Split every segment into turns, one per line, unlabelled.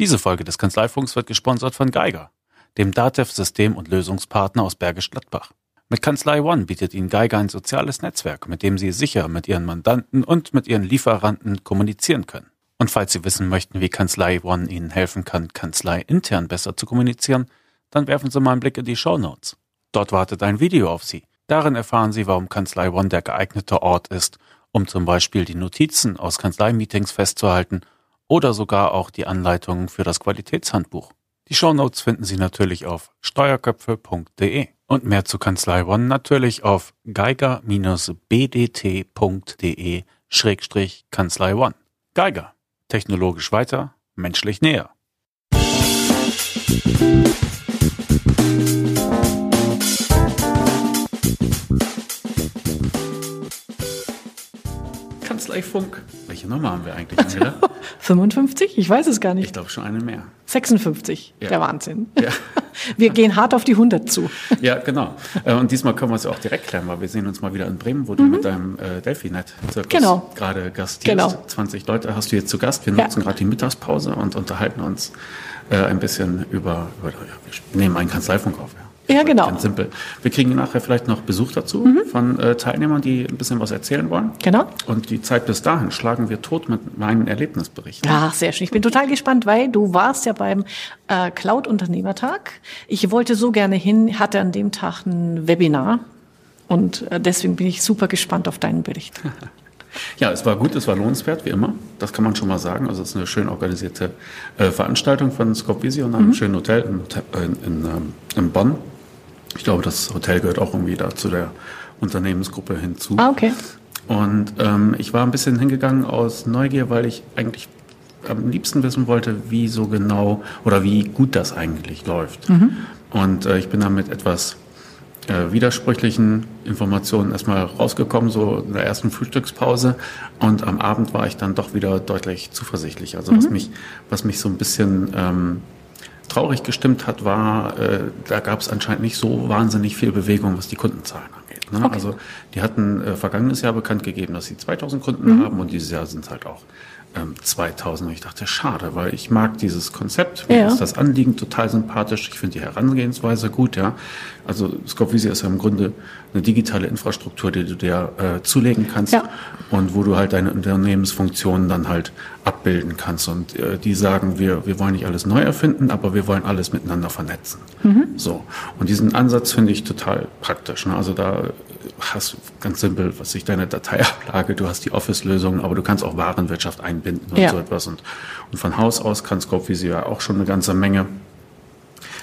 Diese Folge des Kanzleifunks wird gesponsert von Geiger, dem DATEV-System- und Lösungspartner aus Bergisch Gladbach. Mit Kanzlei One bietet Ihnen Geiger ein soziales Netzwerk, mit dem Sie sicher mit Ihren Mandanten und mit Ihren Lieferanten kommunizieren können. Und falls Sie wissen möchten, wie Kanzlei One Ihnen helfen kann, Kanzlei intern besser zu kommunizieren, dann werfen Sie mal einen Blick in die Show Notes. Dort wartet ein Video auf Sie. Darin erfahren Sie, warum Kanzlei One der geeignete Ort ist, um zum Beispiel die Notizen aus Kanzleimeetings festzuhalten oder sogar auch die Anleitungen für das Qualitätshandbuch. Die Shownotes finden Sie natürlich auf steuerköpfe.de und mehr zu Kanzlei One natürlich auf geiger-bdt.de-kanzlei One. Geiger. Technologisch weiter, menschlich näher. Kanzleifunk. Welche Nummer haben wir eigentlich, Angela?
55? Ich weiß es gar
Ich
nicht.
glaube schon eine mehr.
56.
Ja.
Der Wahnsinn.
Ja.
Wir gehen hart auf die 100 zu.
Ja, genau. Äh, Und diesmal können wir es ja auch direkt klären, weil wir sehen uns mal wieder in Bremen, wo du mit deinem äh, Delphinet-Zirkus
Mhm. Genau.
gerade gastierst.
Genau.
20 Leute hast du jetzt zu Gast. Wir
Ja.
nutzen gerade die Mittagspause und unterhalten uns äh, ein bisschen über, über ja, wir nehmen einen Kanzleifunk auf.
Ja, genau. Mhm.
Ganz simpel. Wir kriegen nachher vielleicht noch Besuch dazu von äh, Teilnehmern, die ein bisschen was erzählen wollen.
Genau.
Und die Zeit bis dahin schlagen wir tot mit meinen Erlebnisberichten.
Ach, sehr schön. Ich bin total gespannt, weil du warst ja beim äh, Cloud-Unternehmertag. Ich wollte so gerne hin, hatte an dem Tag ein Webinar. Und äh, deswegen bin ich super gespannt auf deinen Bericht.
Ja, es war gut, es war lohnenswert, wie immer. Das kann man schon mal sagen. Also es ist eine schön organisierte äh, Veranstaltung von Scopvisio in einem schönen Hotel in, in, in, ähm, in Bonn. Ich glaube, das Hotel gehört auch irgendwie da zu der Unternehmensgruppe hinzu.
Ah, okay.
Und ähm, ich war ein bisschen hingegangen aus Neugier, weil ich eigentlich am liebsten wissen wollte, wie so genau oder wie gut das eigentlich läuft. Und äh, ich bin da mit etwas äh, widersprüchlichen Informationen erstmal rausgekommen, so in der ersten Frühstückspause. Und am Abend war ich dann doch wieder deutlich zuversichtlich. Also was mich, was mich so ein bisschen ähm, traurig gestimmt hat, war, äh, da gab es anscheinend nicht so wahnsinnig viel Bewegung, was die Kundenzahlen angeht. Ne? Also die hatten äh, vergangenes Jahr bekannt gegeben, dass sie 2000 Kunden haben und dieses Jahr sind es halt auch 2000. Und ich dachte, schade, weil ich mag dieses Konzept, mir
Ja.
ist das Anliegen total sympathisch, ich finde die Herangehensweise gut, ja. Also Scopvisi ist ja im Grunde eine digitale Infrastruktur, die du dir äh, zulegen kannst
Ja.
und wo du halt deine Unternehmensfunktionen dann halt abbilden kannst. Und äh, die sagen, wir, wir wollen nicht alles neu erfinden, aber wir wollen alles miteinander vernetzen. So. Und diesen Ansatz finde ich total praktisch. Ne? Also da hast ganz simpel, was sich deine Dateiablage, du hast die Office-Lösungen, aber du kannst auch Warenwirtschaft einbinden und
Ja.
so etwas. Und, und von Haus aus kann Scopevisi ja auch schon eine ganze Menge.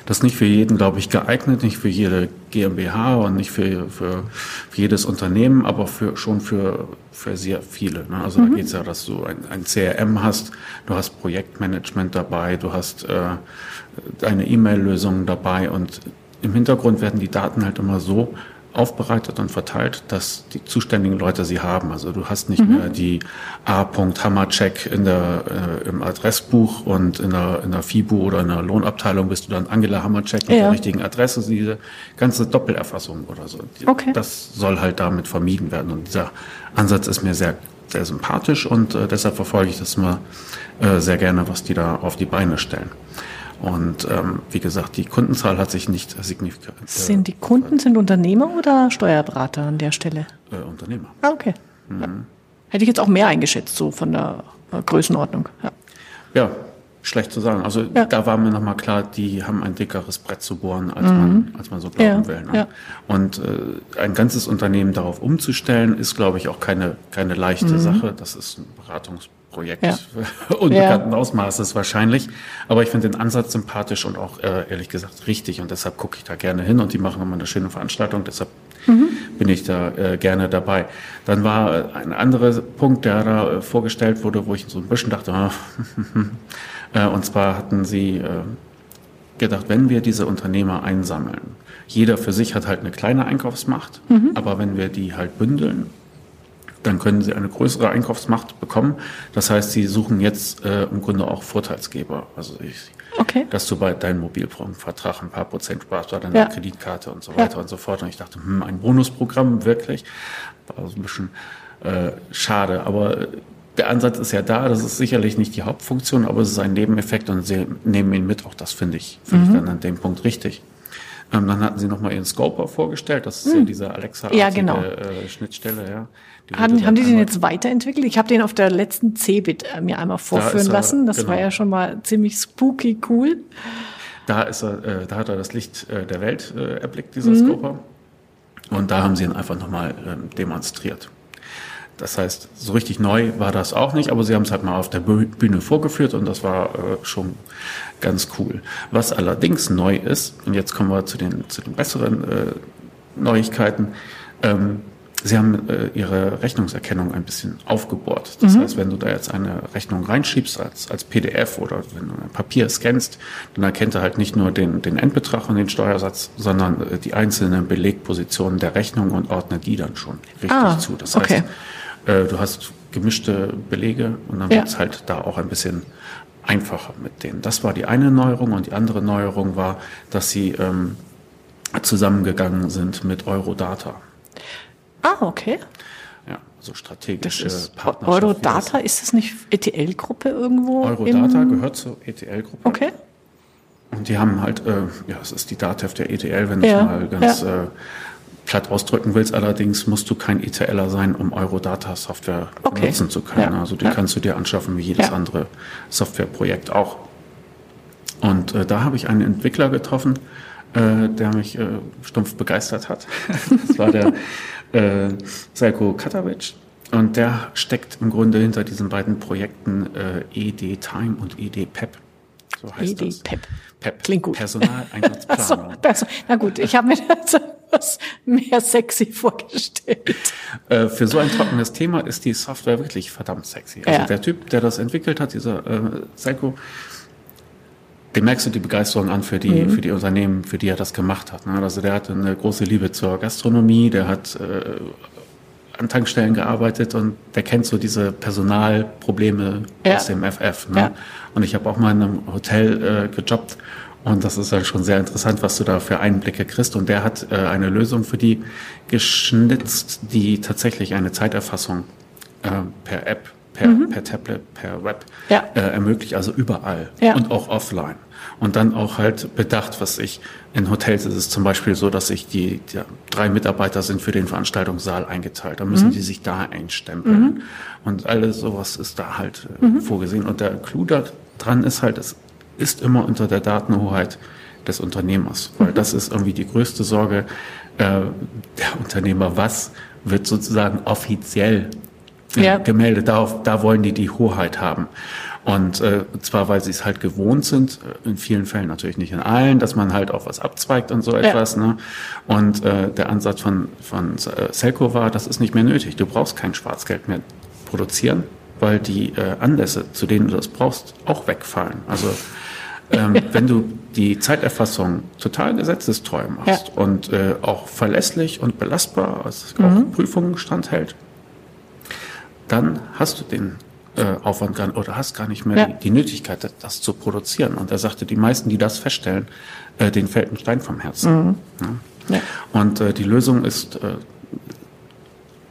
Das ist nicht für jeden, glaube ich, geeignet, nicht für jede GmbH und nicht für, für, für jedes Unternehmen, aber für, schon für, für sehr viele. Ne? Also da geht es ja, dass du ein, ein CRM hast, du hast Projektmanagement dabei, du hast äh, deine E-Mail-Lösungen dabei und im Hintergrund werden die Daten halt immer so aufbereitet und verteilt, dass die zuständigen Leute sie haben. Also du hast nicht mehr die A. Hammercheck in der, äh, im Adressbuch und in der, in der FIBU oder in der Lohnabteilung bist du dann Angela Hammercheck mit
Ja.
der richtigen Adresse, diese ganze Doppelerfassung oder so.
Okay.
Das soll halt damit vermieden werden. Und dieser Ansatz ist mir sehr, sehr sympathisch und äh, deshalb verfolge ich das immer äh, sehr gerne, was die da auf die Beine stellen. Und ähm, wie gesagt, die Kundenzahl hat sich nicht signifikant. äh,
Sind die Kunden sind Unternehmer oder Steuerberater an der Stelle?
äh, Unternehmer.
Ah, okay.
Mhm.
Ja. Hätte ich jetzt auch mehr eingeschätzt, so von der äh, Größenordnung. Ja.
Ja, schlecht zu sagen. Also
Ja.
da war mir nochmal klar, die haben ein dickeres Brett zu bohren, als, man, als man so glauben will. Ne? Und äh, ein ganzes Unternehmen darauf umzustellen, ist, glaube ich, auch keine, keine leichte Sache. Das ist ein Beratungsprojekt
Mhm. Ja.
unbekannten Ausmaßes wahrscheinlich. Aber ich finde den Ansatz sympathisch und auch äh, ehrlich gesagt richtig. Und deshalb gucke ich da gerne hin und die machen immer eine schöne Veranstaltung. Deshalb
Mhm.
bin ich da äh, gerne dabei. Dann war äh, ein anderer Punkt, der da äh, vorgestellt wurde, wo ich so ein bisschen dachte, ah, äh, und zwar hatten sie äh, gedacht, wenn wir diese Unternehmer einsammeln, jeder für sich hat halt eine kleine Einkaufsmacht, aber wenn wir die halt bündeln, dann können sie eine größere Einkaufsmacht bekommen. Das heißt, sie suchen jetzt äh, im Grunde auch Vorteilsgeber. Also ich,
Okay.
dass du bei deinem Mobilfunkvertrag ein paar Prozent sparst bei deiner
Ja.
Kreditkarte und so
Ja.
weiter und so fort. Und ich dachte, hm, ein Bonusprogramm, wirklich? War so ein bisschen äh, schade. Aber der Ansatz ist ja da, das ist sicherlich nicht die Hauptfunktion, aber es ist ein Nebeneffekt und sie nehmen ihn mit. Auch das finde ich, finde
Mhm.
ich dann an dem Punkt richtig. Ähm, dann hatten sie nochmal ihren Scoper vorgestellt. Das ist ja diese
Mhm. Ja, genau.
äh, Schnittstelle. Ja. Die
Haben, haben die den jetzt weiterentwickelt? Ich habe den auf der letzten Cebit äh, mir einmal vorführen
ist er,
lassen. Das
genau.
war ja schon mal ziemlich spooky cool.
Da, ist er, äh, da hat er das Licht äh, der Welt äh, erblickt, dieser
Mhm.
Scoper. Und da haben sie ihn einfach nochmal ähm, demonstriert. Das heißt, so richtig neu war das auch nicht, aber sie haben es halt mal auf der Bü- Bühne vorgeführt und das war äh, schon ganz cool. Was allerdings neu ist, und jetzt kommen wir zu den, zu den besseren äh, Neuigkeiten, ähm, Sie haben äh, Ihre Rechnungserkennung ein bisschen aufgebohrt. Das heißt, wenn du da jetzt eine Rechnung reinschiebst als, als PDF oder wenn du ein Papier scannst, dann erkennt er halt nicht nur den, den Endbetrag und den Steuersatz, sondern äh, die einzelnen Belegpositionen der Rechnung und ordnet die dann schon richtig
Ah,
zu. Das
okay.
Äh, du hast gemischte Belege und dann
Ja.
wird's halt da auch ein bisschen einfacher mit denen. Das war die eine Neuerung und die andere Neuerung war, dass sie ähm, zusammengegangen sind mit Eurodata.
Ah, okay.
Ja, so strategische
Das ist
Partnerschaft.
Eurodata, ist das nicht ETL-Gruppe irgendwo?
Eurodata gehört zur ETL-Gruppe.
Okay.
Und die haben halt, äh, ja, es ist die DATEV der ETL, wenn
Ja,
es mal ganz
ja.
äh, platt ausdrücken willst. Allerdings musst du kein ETLer sein, um Eurodata-Software
Okay.
benutzen zu können.
Ja,
Also die
ja.
kannst du dir anschaffen wie jedes
Ja.
andere Softwareprojekt auch. Und äh, da habe ich einen Entwickler getroffen, äh, der mich äh, stumpf begeistert hat. das war der äh, Selko Katavic. Und der steckt im Grunde hinter diesen beiden Projekten äh, ED Time und ED PEP. So heißt das.
ED-PEP.
PEP.
E Klingt gut. Achso,
Personaleinsatzplanung.
also, na gut, ich habe mir das etwas mehr sexy vorgestellt.
Äh, für so ein trockenes Thema ist die Software wirklich verdammt sexy. Also
Ja.
der Typ, der das entwickelt hat, dieser äh, Seiko, dem merkst du die Begeisterung an für die,
Mhm.
für die Unternehmen, für die er das gemacht hat. Ne? Also der hatte eine große Liebe zur Gastronomie, der hat äh, an Tankstellen gearbeitet und der kennt so diese Personalprobleme
Ja.
aus dem FF. Ne?
Ja.
Und ich habe auch mal in einem Hotel äh, gejobbt und das ist halt schon sehr interessant, was du da für Einblicke kriegst. Und der hat äh, eine Lösung für die geschnitzt, die tatsächlich eine Zeiterfassung äh, per App, per, per Tablet, per Web
Mhm. Ja.
äh, ermöglicht, also überall
Ja.
und auch offline. Und dann auch halt bedacht, was ich, in Hotels ist es zum Beispiel so, dass sich die, die drei Mitarbeiter sind für den Veranstaltungssaal eingeteilt. Da müssen die sich da einstempeln. Und alles sowas ist da halt äh, vorgesehen. Und der Clou da dran ist halt, es ist immer unter der Datenhoheit des Unternehmers. Weil das ist irgendwie die größte Sorge äh, der Unternehmer. Was wird sozusagen offiziell äh,
Ja.
gemeldet? Darauf, da wollen die die Hoheit haben. Und äh, zwar, weil sie es halt gewohnt sind, äh, in vielen Fällen natürlich nicht in allen, dass man halt auch was abzweigt und so etwas. Ne? Und äh, der Ansatz von, von äh, Selco war, das ist nicht mehr nötig. Du brauchst kein Schwarzgeld mehr produzieren, weil die äh, Anlässe, zu denen du das brauchst, auch wegfallen. Also ähm, wenn du die Zeiterfassung total gesetzestreu machst
Ja.
und äh, auch verlässlich und belastbar, also auch Prüfungen standhält, dann hast du den äh, Aufwand gar, oder hast gar nicht mehr
Ja.
die, die Nötigkeit, das, das zu produzieren. Und er sagte, die meisten, die das feststellen, äh, denen fällt ein Stein vom Herzen. Ja.
Ja.
Und äh, die Lösung ist, äh,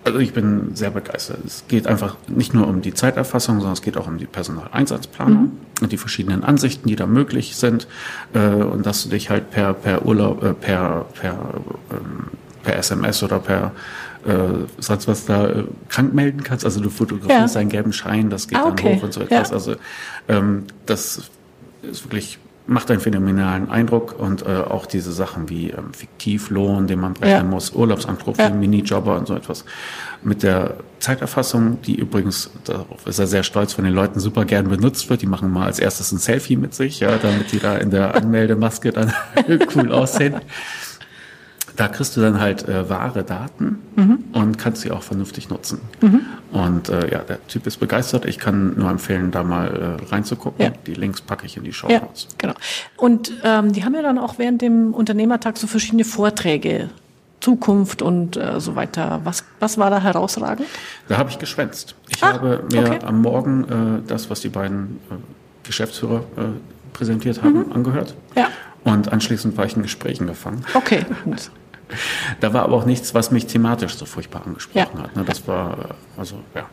also ich bin sehr begeistert. Es geht einfach nicht nur um die Zeiterfassung, sondern es geht auch um die Personaleinsatzplanung und die verschiedenen Ansichten, die da möglich sind. Äh, und dass du dich halt per, per Urlaub, äh, per, per, ähm, per SMS oder per äh, sonst was da äh, krank melden kannst. Also du fotografierst
Ja.
einen gelben Schein, das geht
Ah,
dann
okay.
hoch und so etwas.
Ja.
Also ähm, das ist wirklich macht einen phänomenalen Eindruck und äh, auch diese Sachen wie ähm, Fiktivlohn, den man berechnen
Ja.
muss, Urlaubsanspruch
Ja.
für Minijobber und so etwas. Mit der Zeiterfassung, die übrigens, darauf ist er sehr stolz, von den Leuten super gern benutzt wird. Die machen mal als erstes ein Selfie mit sich, ja, damit die da in der Anmeldemaske dann cool aussehen. Da kriegst du dann halt äh, wahre Daten und kannst sie auch vernünftig nutzen. Und äh, ja, der Typ ist begeistert. Ich kann nur empfehlen, da mal äh, reinzugucken.
Ja.
Die Links packe ich in die Show
Ja,
Notes.
genau. Und ähm, die haben ja dann auch während dem Unternehmertag so verschiedene Vorträge, Zukunft und äh, so weiter. Was, was war da herausragend?
Da habe ich geschwänzt. Ich
Ah,
habe mir
okay.
am Morgen äh, das, was die beiden äh, Geschäftsführer präsentiert haben, angehört.
Mhm. Ja.
Und anschließend war ich in Gesprächen gefangen.
Okay.
Da war aber auch nichts, was mich thematisch so furchtbar angesprochen
Ja.
hat. Ne? Das war, also ja,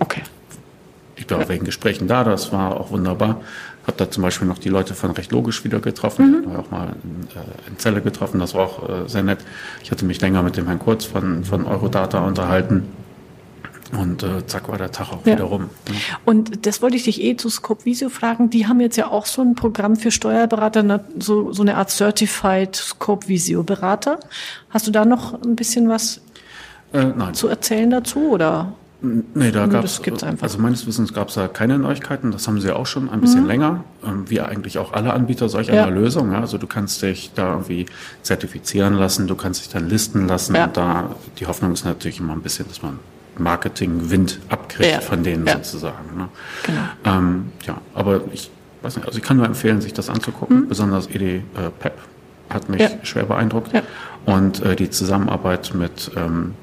Okay.
ich war wegen Gesprächen da, das war auch wunderbar. Hab da zum Beispiel noch die Leute von Recht Logisch wieder getroffen, mhm. auch mal in, äh, in Zelle getroffen, das war auch äh, sehr nett. Ich hatte mich länger mit dem Herrn Kurz von, von Eurodata unterhalten. Und äh, zack war der Tag auch ja. wieder rum.
Ja. Und das wollte ich dich eh zu Scope Visio fragen. Die haben jetzt ja auch so ein Programm für Steuerberater, so, so eine Art Certified Scope Visio Berater. Hast du da noch ein bisschen was äh, zu erzählen dazu oder?
Nee, da gab es, also meines Wissens gab es da keine Neuigkeiten. Das haben sie auch schon ein bisschen mhm. länger, ähm, wie eigentlich auch alle Anbieter solch einer ja. Lösung. Ja. Also du kannst dich da irgendwie zertifizieren lassen, du kannst dich dann listen lassen. Ja. Und da die Hoffnung ist natürlich immer ein bisschen, dass man Marketing-Wind abkriegt ja. von denen sozusagen. Ne? Genau. Ähm, ja, aber ich weiß nicht, also ich kann nur empfehlen, sich das anzugucken. Mhm. Besonders ED äh, PEP hat mich schwer beeindruckt. Und äh, die Zusammenarbeit mit ähm,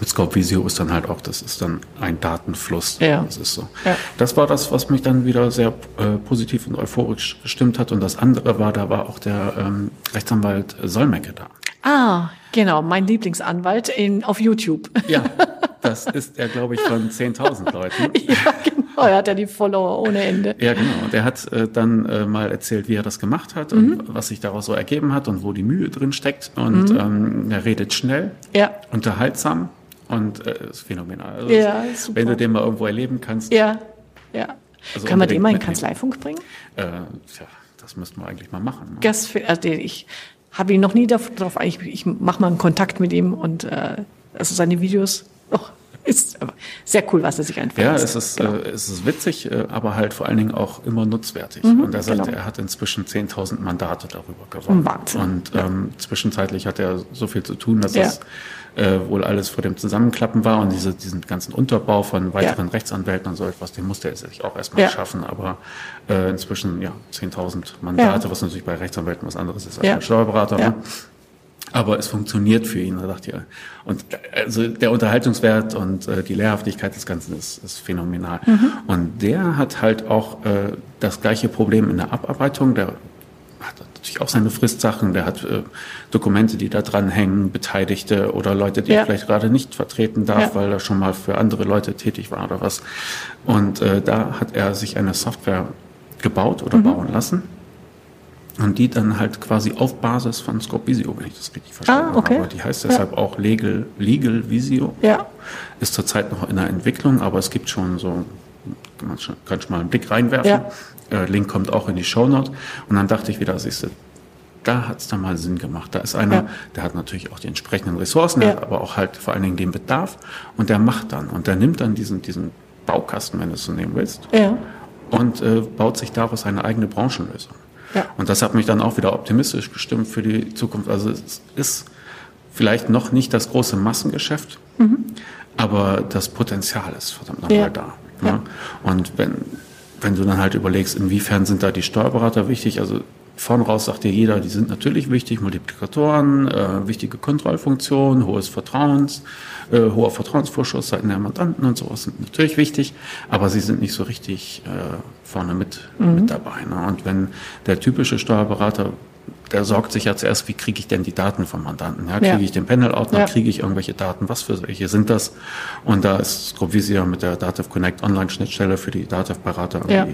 mit Scope Visio ist dann halt auch, das ist dann ein Datenfluss. Ja. Das ist so. Ja. Das war das, was mich dann wieder sehr äh, positiv und euphorisch gestimmt hat. Und das andere war, da war auch der ähm, Rechtsanwalt Solmecke da.
Ah, genau, mein Lieblingsanwalt in, auf YouTube.
Ja, das ist er, glaube ich, von 10.000 Leuten.
Ja, genau, er hat ja die Follower ohne Ende.
Ja, genau. Und er hat äh, dann äh, mal erzählt, wie er das gemacht hat mhm. und was sich daraus so ergeben hat und wo die Mühe drin steckt. Und mhm. ähm, er redet schnell, ja. unterhaltsam und äh, ist phänomenal. Also ja, super. Wenn du den mal irgendwo erleben kannst.
Ja, ja. Also Kann man den mal in Kanzleifunk bringen?
Äh, tja, das müssten wir eigentlich mal machen. Ne?
Das, also ich habe ihn noch nie darauf, ich, ich mache mal einen Kontakt mit ihm und äh, also seine Videos, oh, ist sehr cool, was er sich einfällt.
Ja, es ist, genau. äh, es ist witzig, äh, aber halt vor allen Dingen auch immer nutzwertig. Mhm, und er sagt, genau. er hat inzwischen 10.000 Mandate darüber gewonnen. Wahnsinn. Und ähm, zwischenzeitlich hat er so viel zu tun, dass ja. es äh, wohl alles vor dem Zusammenklappen war und diese, diesen ganzen Unterbau von weiteren ja. Rechtsanwälten und so etwas, den musste er sich auch erstmal ja. schaffen. Aber äh, inzwischen ja 10.000 Mandate, was natürlich bei Rechtsanwälten was anderes ist als bei Steuerberater. Ne? Aber es funktioniert für ihn. Da dachte ich, und also der Unterhaltungswert und äh, die Lehrhaftigkeit des Ganzen ist, ist phänomenal. Mhm. Und der hat halt auch äh, das gleiche Problem in der Abarbeitung. Der hat natürlich auch seine Fristsachen, der hat äh, Dokumente, die da dranhängen, Beteiligte oder Leute, die ja. er vielleicht gerade nicht vertreten darf, ja. weil er schon mal für andere Leute tätig war oder was. Und äh, da hat er sich eine Software gebaut oder mhm. bauen lassen und die dann halt quasi auf Basis von Scope Visio, wenn ich das richtig verstanden ah, okay. habe. Die heißt deshalb ja. auch Legal, Legal Visio. Ja. Ist zurzeit noch in der Entwicklung, aber es gibt schon so, man kann schon mal einen Blick reinwerfen. Ja. Äh, Link kommt auch in die Shownote. Und dann dachte ich wieder, siehst du, da hat es dann mal Sinn gemacht. Da ist einer, ja. der hat natürlich auch die entsprechenden Ressourcen, ja. aber auch halt vor allen Dingen den Bedarf. Und der macht dann. Und der nimmt dann diesen, diesen Baukasten, wenn du es so nehmen willst. Ja. Und äh, baut sich daraus eine eigene Branchenlösung. Ja. Und das hat mich dann auch wieder optimistisch gestimmt für die Zukunft. Also es ist vielleicht noch nicht das große Massengeschäft, mhm. aber das Potenzial ist verdammt nochmal ja. da. Ne? Ja. Und wenn, wenn du dann halt überlegst, inwiefern sind da die Steuerberater wichtig, also vorn raus sagt dir jeder, die sind natürlich wichtig, Multiplikatoren, äh, wichtige Kontrollfunktionen, hohes Vertrauens, äh, hoher Vertrauensvorschuss seitens der Mandanten und sowas sind natürlich wichtig, aber sie sind nicht so richtig äh, vorne mit, mhm. mit dabei. Ne? Und wenn der typische Steuerberater der sorgt sich ja zuerst, wie kriege ich denn die Daten vom Mandanten? Ja, kriege ja. ich den Panel-Ordner, ja. kriege ich irgendwelche Daten, was für welche sind das? Und da ist Scrovisia mit der Dativ Connect Online-Schnittstelle für die Dativ-Berater ja.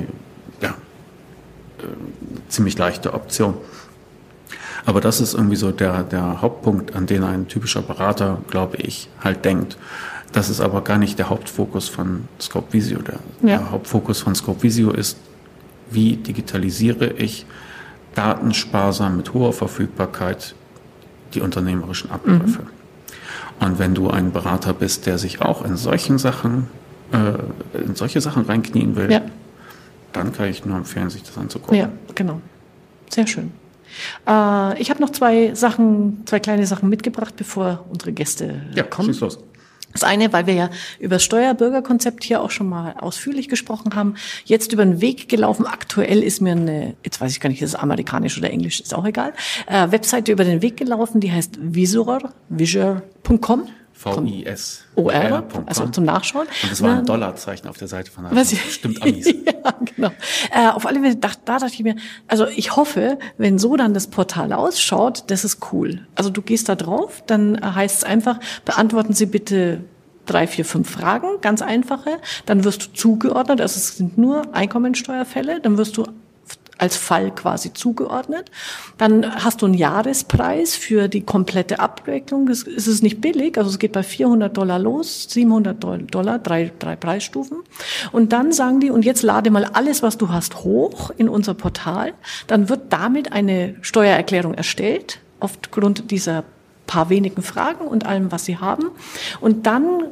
Ziemlich leichte Option. Aber das ist irgendwie so der, der Hauptpunkt, an den ein typischer Berater, glaube ich, halt denkt. Das ist aber gar nicht der Hauptfokus von Scope Visio. Der, ja. der Hauptfokus von Scope Visio ist, wie digitalisiere ich datensparsam mit hoher Verfügbarkeit die unternehmerischen Abläufe. Mhm. Und wenn du ein Berater bist, der sich auch in solchen Sachen, äh, in solche Sachen reinknien will, ja dann kann ich nur empfehlen, sich das anzugucken.
Ja, genau. Sehr schön. Äh, ich habe noch zwei Sachen, zwei kleine Sachen mitgebracht, bevor unsere Gäste ja, kommen. Schieß los. Das eine, weil wir ja über das Steuerbürgerkonzept hier auch schon mal ausführlich gesprochen haben. Jetzt über den Weg gelaufen. Aktuell ist mir eine, jetzt weiß ich gar nicht, ist es amerikanisch oder englisch, ist auch egal, äh, Webseite über den Weg gelaufen, die heißt visor.com.
V-I-S.
O-R, also zum Nachschauen.
Und das war ein Dollarzeichen auf der Seite von was Stimmt Amis. ja,
genau. Äh, auf alle Fälle, da, da dachte ich mir, also ich hoffe, wenn so dann das Portal ausschaut, das ist cool. Also du gehst da drauf, dann heißt es einfach, beantworten Sie bitte drei, vier, fünf Fragen, ganz einfache. Dann wirst du zugeordnet, also es sind nur Einkommensteuerfälle. Dann wirst du als Fall quasi zugeordnet. Dann hast du einen Jahrespreis für die komplette Abwicklung. Es ist nicht billig, also es geht bei 400 Dollar los, 700 Dollar, drei, drei Preisstufen. Und dann sagen die, und jetzt lade mal alles, was du hast, hoch in unser Portal. Dann wird damit eine Steuererklärung erstellt, aufgrund dieser paar wenigen Fragen und allem, was sie haben. Und dann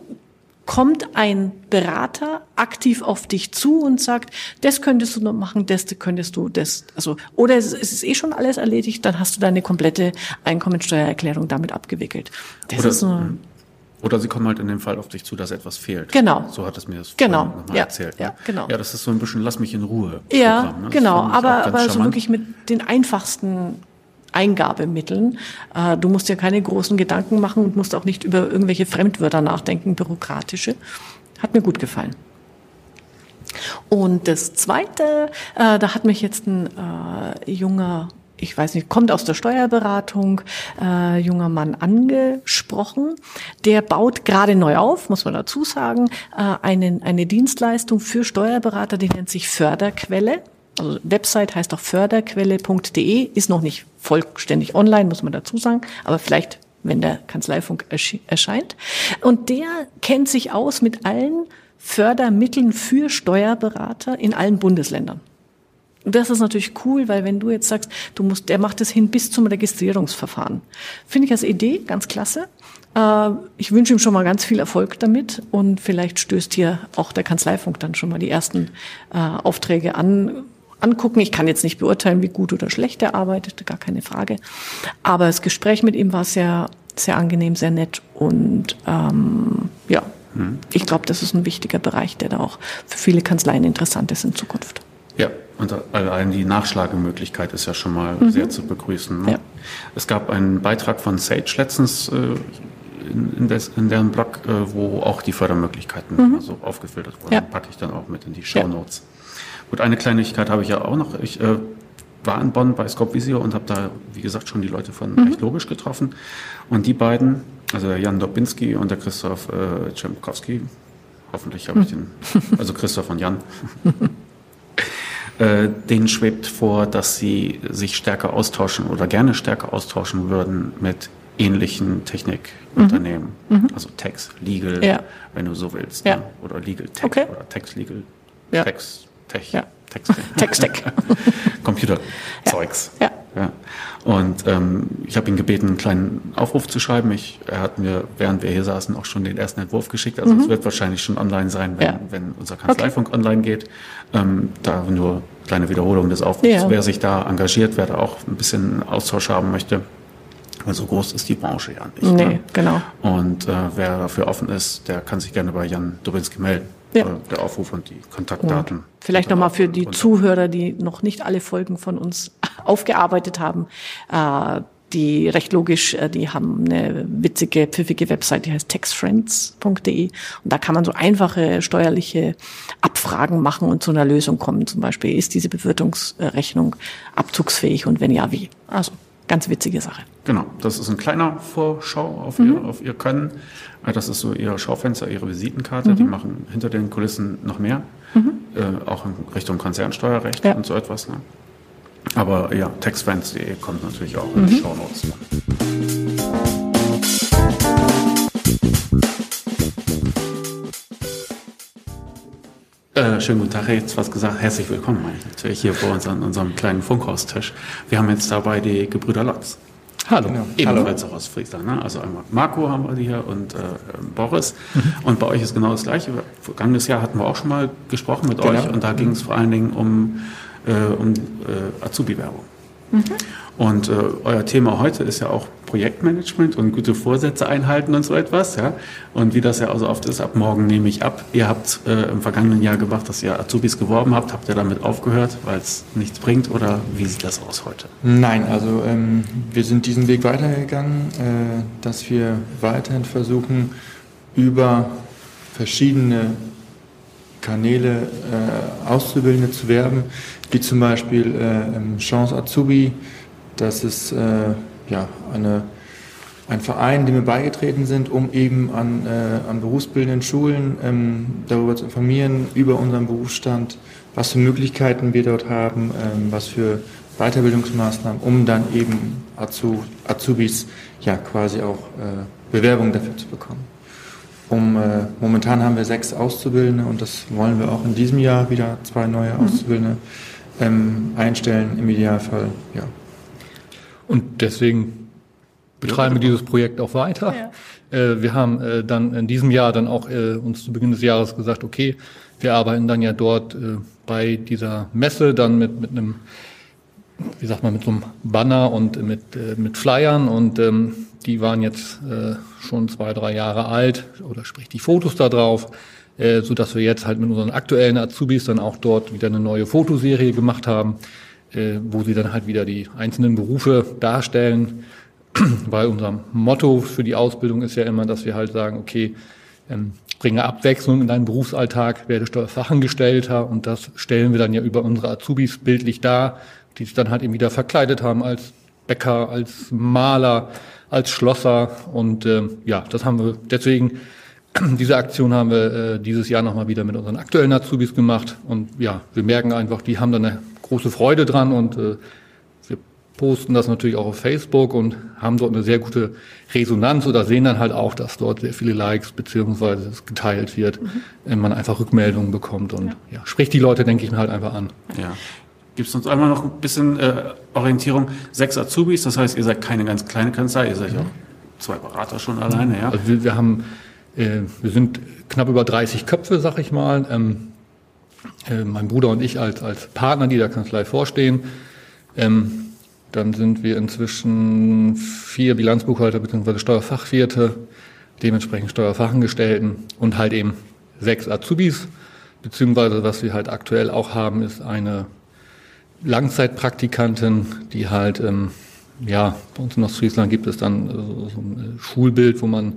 kommt ein Berater aktiv auf dich zu und sagt, das könntest du noch machen, das könntest du, das, also, oder es ist eh schon alles erledigt, dann hast du deine komplette Einkommensteuererklärung damit abgewickelt. Das
oder,
ist so,
oder sie kommen halt in dem Fall auf dich zu, dass etwas fehlt.
Genau.
So hat es mir das
genau.
nochmal
ja.
erzählt.
Ja,
ne?
genau.
Ja, das ist so ein bisschen Lass mich in Ruhe.
Ja,
Programm, ne?
Genau. Aber, aber so wirklich mit den einfachsten Eingabemitteln. Äh, du musst dir keine großen Gedanken machen und musst auch nicht über irgendwelche Fremdwörter nachdenken, bürokratische. Hat mir gut gefallen. Und das Zweite, äh, da hat mich jetzt ein äh, junger, ich weiß nicht, kommt aus der Steuerberatung, junger Mann angesprochen. Der baut gerade neu auf, muss man dazu sagen, eine Dienstleistung für Steuerberater, die nennt sich Förderquelle. Also Website heißt auch förderquelle.de, ist noch nicht vollständig online, muss man dazu sagen, aber vielleicht, wenn der Kanzleifunk erscheint. Und der kennt sich aus mit allen Fördermitteln für Steuerberater in allen Bundesländern. Und das ist natürlich cool, weil wenn du jetzt sagst, du musst, der macht es hin bis zum Registrierungsverfahren. Finde ich als Idee ganz klasse. Äh, Ich wünsche ihm schon mal ganz viel Erfolg damit und vielleicht stößt hier auch der Kanzleifunk dann schon mal die ersten äh, Aufträge an, angucken. Ich kann jetzt nicht beurteilen, wie gut oder schlecht er arbeitet, gar keine Frage. Aber das Gespräch mit ihm war sehr, sehr angenehm, sehr nett und ähm, ja, ich glaube, das ist ein wichtiger Bereich, der da auch für viele Kanzleien interessant ist in Zukunft.
Ja, und allein die Nachschlagemöglichkeit ist ja schon mal sehr zu begrüßen. Ne?
Mhm. Ja.
Es gab einen Beitrag von Sage letztens äh, in, in, des, in deren Blog, äh, wo auch die Fördermöglichkeiten also aufgefiltert wurden.
Mhm. Ja.
Packe ich dann auch mit in die Show Notes. Gut, eine Kleinigkeit habe ich ja auch noch. Ich äh, war in Bonn bei Scope Visio und habe da, wie gesagt, schon die Leute von
Mhm.
Recht Logisch getroffen. Und die beiden, also der Jan Dobinski und der Christoph äh, Czempkowski, hoffentlich habe ich den, also Christoph und Jan, äh, denen schwebt vor, dass sie sich stärker austauschen oder gerne stärker austauschen würden mit ähnlichen Technikunternehmen. Also Tex, Legal,
Mhm. Ja.
wenn du so willst.
Ja.
Ne? Oder Legal Tech
Okay.
oder Tex Legal,
Ja.
Tex Tech,
Ja.
Tex Tech.
Text-Tech.
Computerzeugs.
Ja.
Ja. Und ähm, ich habe ihn gebeten, einen kleinen Aufruf zu schreiben. Ich, er hat mir, während wir hier saßen, auch schon den ersten Entwurf geschickt. Also es wird wahrscheinlich schon online sein, wenn,
Mhm. Ja.
wenn unser Kanzleifunk online geht. Ähm, da nur kleine Wiederholung des Aufrufs.
Ja.
Wer sich da engagiert, wer da auch ein bisschen Austausch haben möchte. Weil so groß ist die Branche ja nicht.
Nee,
Ne?
genau.
Und äh, wer dafür offen ist, der kann sich gerne bei Jan Dubinski melden.
Ja.
Äh, der Aufruf und die Kontaktdaten.
Vielleicht
sind
nochmal für die. Zuhörer, die noch nicht alle Folgen von uns aufgearbeitet haben. Äh, die recht logisch, äh, die haben eine witzige, pfiffige Website, die heißt textfriends.de. Und da kann man so einfache steuerliche Abfragen machen und zu einer Lösung kommen. Zum Beispiel, ist diese Bewirtungsrechnung abzugsfähig und wenn ja, wie? Also, ganz witzige Sache.
Genau, das ist ein kleiner Vorschau auf,
Mhm.
ihr, auf ihr Können. Äh, Das ist so ihr Schaufenster, ihre Visitenkarte.
Mhm.
Die machen hinter den Kulissen noch mehr, äh, auch in Richtung Konzernsteuerrecht
Ja.
und so etwas. Ne? Aber ja, textfans.de kommt natürlich auch in
Mhm.
die Shownotes. Äh, schönen guten Tag, jetzt was gesagt. Herzlich willkommen, meine ich natürlich hier bei uns an unserem kleinen Funkhaustisch. Wir haben jetzt dabei die Gebrüder Lotz.
Hallo.
Ebenfalls auch aus Friesland. Ne? Also einmal Marco haben wir hier und äh, Boris.
Mhm.
Und bei euch ist genau das Gleiche. Vergangenes Jahr hatten wir auch schon mal gesprochen mit
Genau.
euch und da ging es vor allen Dingen um, äh, um äh, Azubi-Werbung.
Mhm.
Und äh, euer Thema heute ist ja auch Projektmanagement und gute Vorsätze einhalten und so etwas. Ja? Und wie das ja auch so oft ist, ab morgen nehme ich ab. Ihr habt äh, im vergangenen Jahr gemacht, dass ihr Azubis geworben habt. Habt ihr damit aufgehört, weil es nichts bringt? Oder wie sieht das aus heute?
Nein, also ähm, wir sind diesen Weg weitergegangen, äh, dass wir weiterhin versuchen, über verschiedene Kanäle äh, Auszubildende zu werben, wie zum Beispiel äh, Chance Azubi. Das ist äh, ja, eine ein Verein, dem wir beigetreten sind, um eben an, äh, an berufsbildenden Schulen ähm, darüber zu informieren, über unseren Berufsstand, was für Möglichkeiten wir dort haben, ähm, was für Weiterbildungsmaßnahmen, um dann eben Azubis ja quasi auch äh, Bewerbungen dafür zu bekommen. Um, äh, momentan haben wir sechs Auszubildende und das wollen wir auch in diesem Jahr wieder zwei neue mhm. Ähm, einstellen, im Idealfall, ja.
Und deswegen betreiben wir dieses Projekt auch weiter. Ja. Äh, wir haben äh, dann in diesem Jahr dann auch äh, uns zu Beginn des Jahres gesagt, okay, wir arbeiten dann ja dort bei dieser Messe dann mit, mit einem wie sagt man, mit so einem Banner und mit, mit Flyern und ähm, die waren jetzt schon zwei, drei Jahre alt oder sprich die Fotos da drauf, äh, so dass wir jetzt halt mit unseren aktuellen Azubis dann auch dort wieder eine neue Fotoserie gemacht haben, äh, wo sie dann halt wieder die einzelnen Berufe darstellen. Weil unser Motto für die Ausbildung ist ja immer, dass wir halt sagen, okay, ähm, bringe Abwechslung in deinen Berufsalltag, werde Steuerfachangestellter und das stellen wir dann ja über unsere Azubis bildlich dar die sich dann halt eben wieder verkleidet haben als Bäcker, als Maler, als Schlosser. Und äh, ja, das haben wir deswegen, diese Aktion haben wir äh, dieses Jahr nochmal wieder mit unseren aktuellen Azubis gemacht. Und ja, wir merken einfach, die haben da eine große Freude dran und äh, wir posten das natürlich auch auf Facebook und haben dort eine sehr gute Resonanz oder sehen dann halt auch, dass dort sehr viele Likes beziehungsweise es geteilt wird, mhm. man einfach Rückmeldungen bekommt und ja. ja, spricht die Leute, denke ich mir halt einfach an.
Ja. Gibst uns einmal noch ein bisschen äh, Orientierung. Sechs Azubis, das heißt, ihr seid keine ganz kleine Kanzlei, ihr seid ja auch zwei Berater schon alleine, ja?
Also wir, wir haben, äh, wir sind knapp über 30 Köpfe, sag ich mal. Ähm, äh, mein Bruder und ich als, als Partner, die der Kanzlei vorstehen. Ähm, dann sind wir inzwischen vier Bilanzbuchhalter bzw. Steuerfachwirte, dementsprechend Steuerfachangestellten und halt eben sechs Azubis. Beziehungsweise was wir halt aktuell auch haben, ist eine Langzeitpraktikanten, die halt, ähm, ja, bei uns in Ostfriesland gibt es dann so, so ein Schulbild, wo man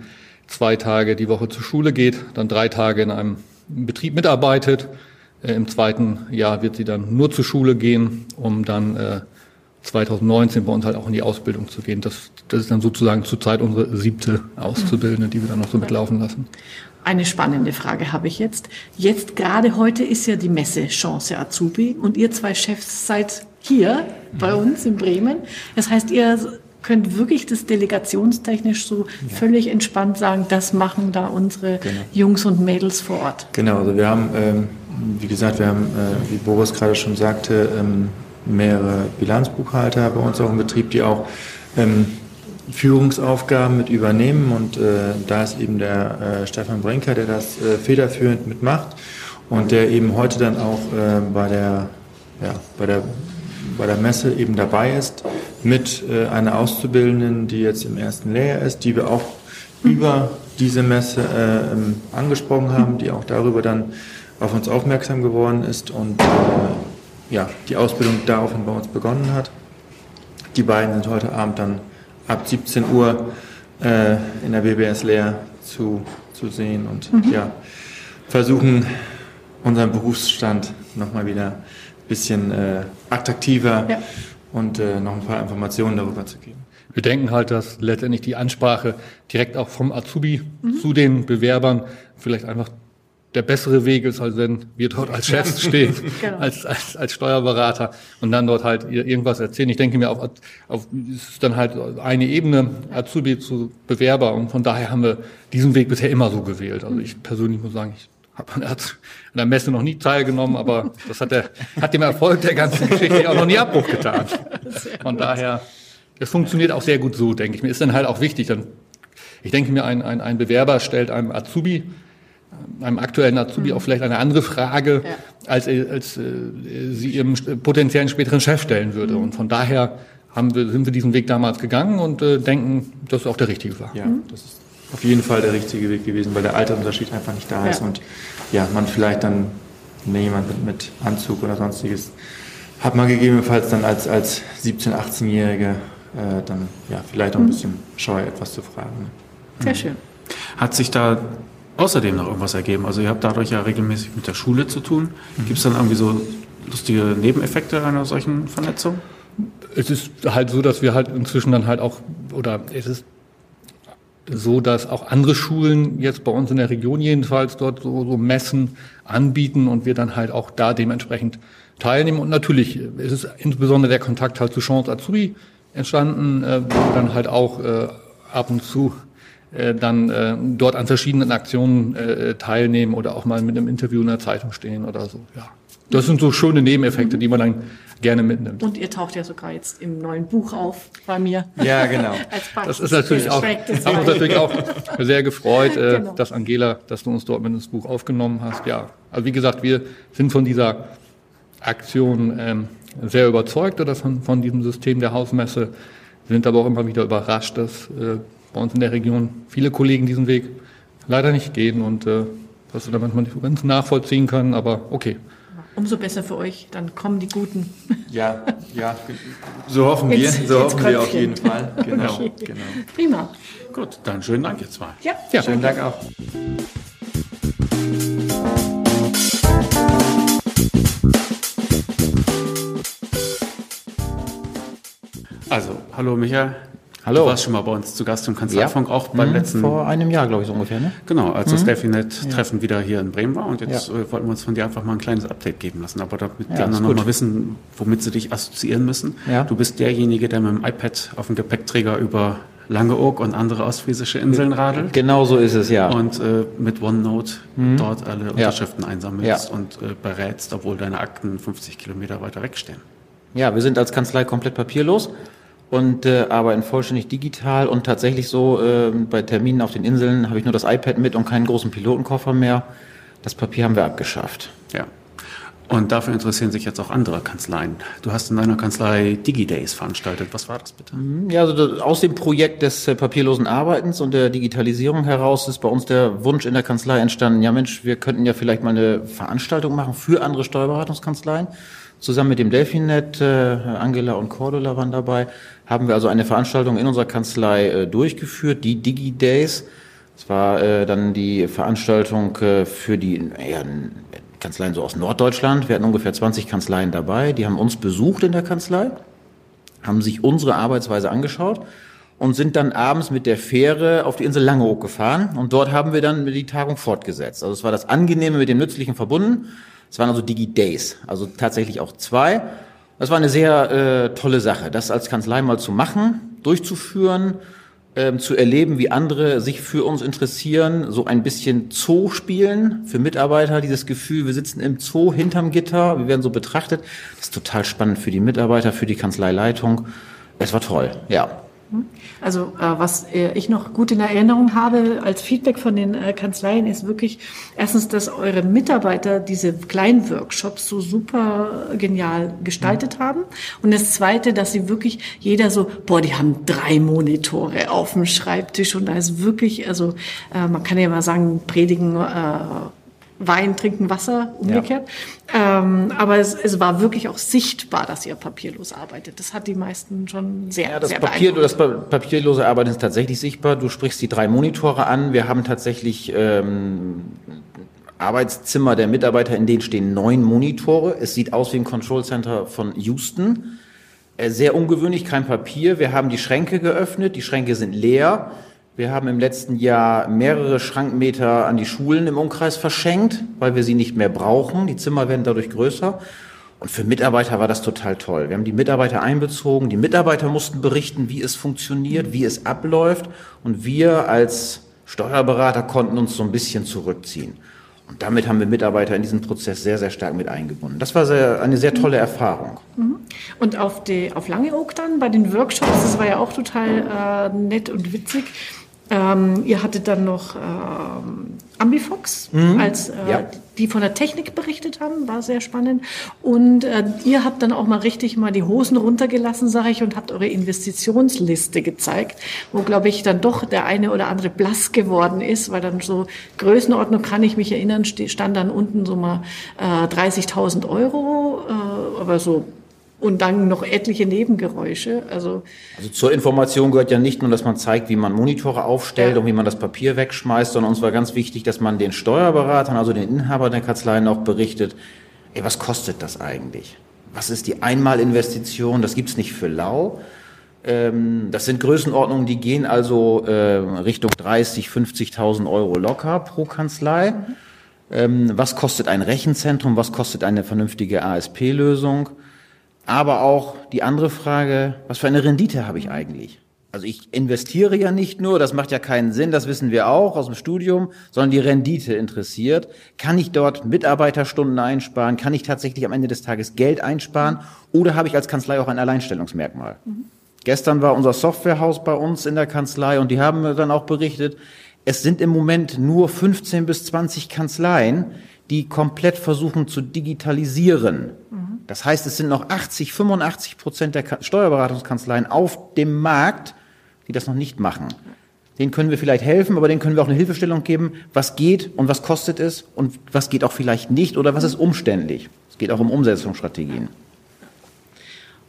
zwei Tage die Woche zur Schule geht, dann drei Tage in einem Betrieb mitarbeitet. Äh, Im zweiten Jahr wird sie dann nur zur Schule gehen, um dann äh, 2019 bei uns halt auch in die Ausbildung zu gehen. Das, das ist dann sozusagen zurzeit unsere siebte Auszubildende, die wir dann noch so mitlaufen lassen.
Eine spannende Frage habe ich jetzt. Jetzt gerade heute ist ja die Messe Chance Azubi und ihr zwei Chefs seid hier bei uns in Bremen. Das heißt, ihr könnt wirklich das delegationstechnisch so ja. völlig entspannt sagen, das machen da unsere genau. Jungs und Mädels vor Ort.
Genau, also wir haben, ähm, wie gesagt, wir haben, äh, wie Boris gerade schon sagte, ähm, mehrere Bilanzbuchhalter bei uns auch im Betrieb, die auch ähm, Führungsaufgaben mit übernehmen und äh, da ist eben der äh, Stefan Brinker, der das äh, federführend mitmacht und der eben heute dann auch äh, bei der ja, bei der bei der Messe eben dabei ist mit äh, einer Auszubildenden, die jetzt im ersten Lehrjahr ist, die wir auch über diese Messe äh, ähm, angesprochen haben, die auch darüber dann auf uns aufmerksam geworden ist und äh, ja, die Ausbildung daraufhin bei uns begonnen hat. Die beiden sind heute Abend dann ab 17 Uhr äh, in der BBS Lehr zu, zu sehen und mhm. ja, versuchen unseren Berufsstand nochmal wieder ein bisschen äh, attraktiver ja. Und äh, noch ein paar Informationen darüber zu geben.
Wir denken halt, dass letztendlich die Ansprache direkt auch vom Azubi mhm. zu den Bewerbern vielleicht einfach der bessere Weg ist, als wenn wir dort als Chefs stehen, genau. als, als, als Steuerberater und dann dort halt irgendwas erzählen. Ich denke mir, auf, auf, es ist dann halt eine Ebene Azubi zu Bewerber und von daher haben wir diesen Weg bisher immer so gewählt. Also ich persönlich muss sagen, ich habe an der Messe noch nie teilgenommen, aber das hat, der, hat dem Erfolg der ganzen Geschichte auch noch nie Abbruch getan. Von daher, es funktioniert auch sehr gut so, denke ich mir. Ist dann halt auch wichtig. Dann, ich denke mir, ein, ein, ein Bewerber stellt einem Azubi einem aktuellen Azubi mhm. auch vielleicht eine andere Frage, ja. als, als äh, sie ihrem potenziellen späteren Chef stellen würde. Mhm. Und von daher haben wir, sind wir diesen Weg damals gegangen und äh, denken, dass es auch der richtige war.
Ja, mhm. das ist auf jeden Fall der richtige Weg gewesen, weil der Altersunterschied einfach nicht da ja. ist und ja, man vielleicht dann ne, jemand mit, mit Anzug oder sonstiges hat man gegebenenfalls dann als, als 17-, 18-Jährige äh, dann ja vielleicht auch ein mhm. bisschen scheu, etwas zu fragen. Ne?
Sehr schön.
Hat sich da außerdem noch irgendwas ergeben? Also ihr habt dadurch ja regelmäßig mit der Schule zu tun. Mhm. Gibt es dann irgendwie so lustige Nebeneffekte einer solchen Vernetzung?
Es ist halt so, dass wir halt inzwischen dann halt auch, oder es ist so, dass auch andere Schulen jetzt bei uns in der Region jedenfalls dort so, so Messen anbieten und wir dann halt auch da dementsprechend teilnehmen. Und natürlich ist es insbesondere der Kontakt halt zu Chance Azubi entstanden, äh, wo dann halt auch äh, ab und zu äh, dann äh, dort an verschiedenen Aktionen äh, teilnehmen oder auch mal mit einem Interview in der Zeitung stehen oder so. Ja, das sind so schöne Nebeneffekte, die man dann gerne mitnimmt.
Und ihr taucht ja sogar jetzt im neuen Buch auf bei mir.
Ja, genau.
das ist natürlich auch, haben uns natürlich auch sehr gefreut, äh, genau. dass Angela, dass du uns dort mit ins Buch aufgenommen hast. Ja, also wie gesagt, wir sind von dieser Aktion ähm, sehr überzeugt oder von, von diesem System der Hausmesse, sind aber auch immer wieder überrascht, dass äh, bei uns in der Region viele Kollegen diesen Weg leider nicht gehen und äh, dass wir da manchmal nicht ganz nachvollziehen können, aber okay.
Umso besser für euch, dann kommen die Guten.
Ja, ja, so hoffen wir, so hoffen wir auf jeden Fall.
Genau, okay. genau. Prima.
Gut, dann schönen Dank jetzt mal.
Ja, ja. schönen Dank auch.
Also, hallo Michael.
Hallo.
Du warst schon mal bei uns zu Gast im Kanzleifunk, ja. auch beim mhm, letzten.
Vor einem Jahr, glaube ich, so ungefähr, ne?
Genau, als mhm. das Delfinet-Treffen ja. wieder hier in Bremen war. Und jetzt ja. äh, wollten wir uns von dir einfach mal ein kleines Update geben lassen. Aber damit die anderen noch mal wissen, womit sie dich assoziieren müssen. Du bist derjenige, der mit dem iPad auf dem Gepäckträger über Langeoog und andere ostfriesische Inseln radelt.
Genau so ist es, ja.
Und äh, mit OneNote mhm. dort alle Unterschriften einsammelst und äh, berätst, obwohl deine Akten 50 Kilometer weiter wegstehen.
Ja, wir sind als Kanzlei komplett papierlos und äh, arbeiten vollständig digital und tatsächlich so äh, bei Terminen auf den Inseln habe ich nur das iPad mit und keinen großen Pilotenkoffer mehr. Das Papier haben wir abgeschafft.
Ja. Und dafür interessieren sich jetzt auch andere Kanzleien. Du hast in deiner Kanzlei DigiDays veranstaltet. Was war das bitte?
Mhm, ja, also aus dem Projekt des äh, papierlosen Arbeitens und der Digitalisierung heraus ist bei uns der Wunsch in der Kanzlei entstanden, ja Mensch, wir könnten ja vielleicht mal eine Veranstaltung machen für andere Steuerberatungskanzleien. Zusammen mit dem Delfinet, äh, Angela und Cordula waren dabei, haben wir also eine Veranstaltung in unserer Kanzlei äh, durchgeführt, die DigiDays. Es war äh, dann die Veranstaltung äh, für die ja, Kanzleien so aus Norddeutschland. Wir hatten ungefähr 20 Kanzleien dabei. Die haben uns besucht in der Kanzlei, haben sich unsere Arbeitsweise angeschaut und sind dann abends mit der Fähre auf die Insel Langeoog gefahren. Und dort haben wir dann die Tagung fortgesetzt. Also es war das Angenehme mit dem Nützlichen verbunden. Es waren also Digi-Days, also tatsächlich auch zwei. Das war eine sehr äh, tolle Sache, das als Kanzlei mal zu machen, durchzuführen, ähm, zu erleben, wie andere sich für uns interessieren, so ein bisschen Zoo spielen für Mitarbeiter, dieses Gefühl, wir sitzen im Zoo hinterm Gitter, wir werden so betrachtet. Das ist total spannend für die Mitarbeiter, für die Kanzleileitung. Es war toll, ja.
Also äh, was äh, ich noch gut in Erinnerung habe als Feedback von den äh, Kanzleien ist wirklich erstens, dass eure Mitarbeiter diese kleinen Workshops so super genial gestaltet mhm. haben. Und das Zweite, dass sie wirklich jeder so, boah, die haben drei Monitore auf dem Schreibtisch. Und da ist wirklich, also äh, man kann ja mal sagen, predigen äh, Wein, trinken Wasser, umgekehrt. Ja. Ähm, aber es, es, war wirklich auch sichtbar, dass ihr papierlos arbeitet. Das hat die meisten schon sehr, ja,
das
sehr
Papier, Das papierlose Arbeiten ist tatsächlich sichtbar. Du sprichst die drei Monitore an. Wir haben tatsächlich ähm, Arbeitszimmer der Mitarbeiter, in denen stehen neun Monitore. Es sieht aus wie ein Control Center von Houston. Äh, sehr ungewöhnlich, kein Papier. Wir haben die Schränke geöffnet. Die Schränke sind leer. Wir haben im letzten Jahr mehrere Schrankmeter an die Schulen im Umkreis verschenkt, weil wir sie nicht mehr brauchen. Die Zimmer werden dadurch größer. Und für Mitarbeiter war das total toll. Wir haben die Mitarbeiter einbezogen. Die Mitarbeiter mussten berichten, wie es funktioniert, wie es abläuft. Und wir als Steuerberater konnten uns so ein bisschen zurückziehen. Und damit haben wir Mitarbeiter in diesen Prozess sehr, sehr stark mit eingebunden. Das war sehr, eine sehr tolle Erfahrung.
Mhm. Und auf, die, auf Langeoog dann bei den Workshops, das war ja auch total äh, nett und witzig. Ähm, ihr hattet dann noch ähm, Ambifox, mhm. als äh, ja. die von der Technik berichtet haben, war sehr spannend. Und äh, ihr habt dann auch mal richtig mal die Hosen runtergelassen, sage ich, und habt eure Investitionsliste gezeigt, wo, glaube ich, dann doch der eine oder andere blass geworden ist, weil dann so Größenordnung, kann ich mich erinnern, stand dann unten so mal äh, 30.000 Euro, äh, aber so und dann noch etliche Nebengeräusche. Also,
also zur Information gehört ja nicht nur, dass man zeigt, wie man Monitore aufstellt ja. und wie man das Papier wegschmeißt, sondern uns war ganz wichtig, dass man den Steuerberatern, also den Inhabern der Kanzleien auch berichtet, ey, was kostet das eigentlich? Was ist die Einmalinvestition? Das gibt's nicht für lau. Ähm, das sind Größenordnungen, die gehen also äh, Richtung 30, 50.000 Euro locker pro Kanzlei. Ähm, was kostet ein Rechenzentrum? Was kostet eine vernünftige ASP-Lösung? Aber auch die andere Frage, was für eine Rendite habe ich eigentlich? Also ich investiere ja nicht nur, das macht ja keinen Sinn, das wissen wir auch aus dem Studium, sondern die Rendite interessiert. Kann ich dort Mitarbeiterstunden einsparen? Kann ich tatsächlich am Ende des Tages Geld einsparen? Oder habe ich als Kanzlei auch ein Alleinstellungsmerkmal? Mhm. Gestern war unser Softwarehaus bei uns in der Kanzlei und die haben dann auch berichtet, es sind im Moment nur 15 bis 20 Kanzleien, die komplett versuchen zu digitalisieren. Mhm. Das heißt, es sind noch 80, 85 Prozent der Steuerberatungskanzleien auf dem Markt, die das noch nicht machen. Den können wir vielleicht helfen, aber denen können wir auch eine Hilfestellung geben, was geht und was kostet es und was geht auch vielleicht nicht oder was ist umständlich. Es geht auch um Umsetzungsstrategien.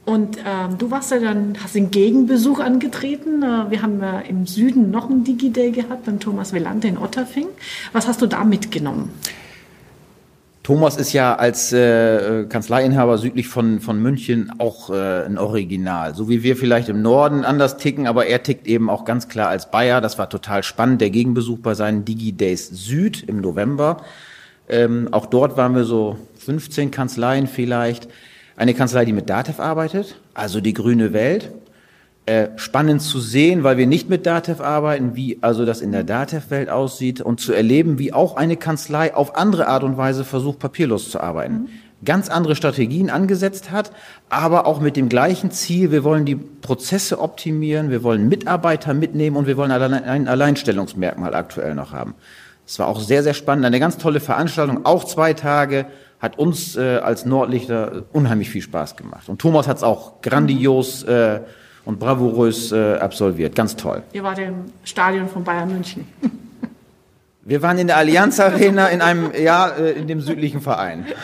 Und ähm, du warst ja dann, hast den Gegenbesuch angetreten. Äh, wir haben äh, im Süden noch einen Digi-Day gehabt beim Thomas Velante in Otterfing. Was hast du da mitgenommen?
Thomas ist ja als äh, Kanzleiinhaber südlich von, von München auch äh, ein Original. So wie wir vielleicht im Norden anders ticken, aber er tickt eben auch ganz klar als Bayer. Das war total spannend, der Gegenbesuch bei seinen Digi-Days Süd im November. Ähm, auch dort waren wir so 15 Kanzleien vielleicht. Eine Kanzlei, die mit DATEV arbeitet, also die grüne Welt. Äh, spannend zu sehen, weil wir nicht mit DATEV arbeiten, wie also das in der DATEV-Welt aussieht und zu erleben, wie auch eine Kanzlei auf andere Art und Weise versucht, papierlos zu arbeiten. Mhm. Ganz andere Strategien angesetzt hat, aber auch mit dem gleichen Ziel, wir wollen die Prozesse optimieren, wir wollen Mitarbeiter mitnehmen und wir wollen ein Alleinstellungsmerkmal aktuell noch haben. Es war auch sehr, sehr spannend, eine ganz tolle Veranstaltung, auch zwei Tage, hat uns äh, als Nordlichter unheimlich viel Spaß gemacht. Und Thomas hat es auch grandios äh, und bravourös äh, absolviert. Ganz toll.
Ihr wart im Stadion von Bayern München.
Wir waren in der Allianz Arena in einem, ja, äh, in dem südlichen Verein.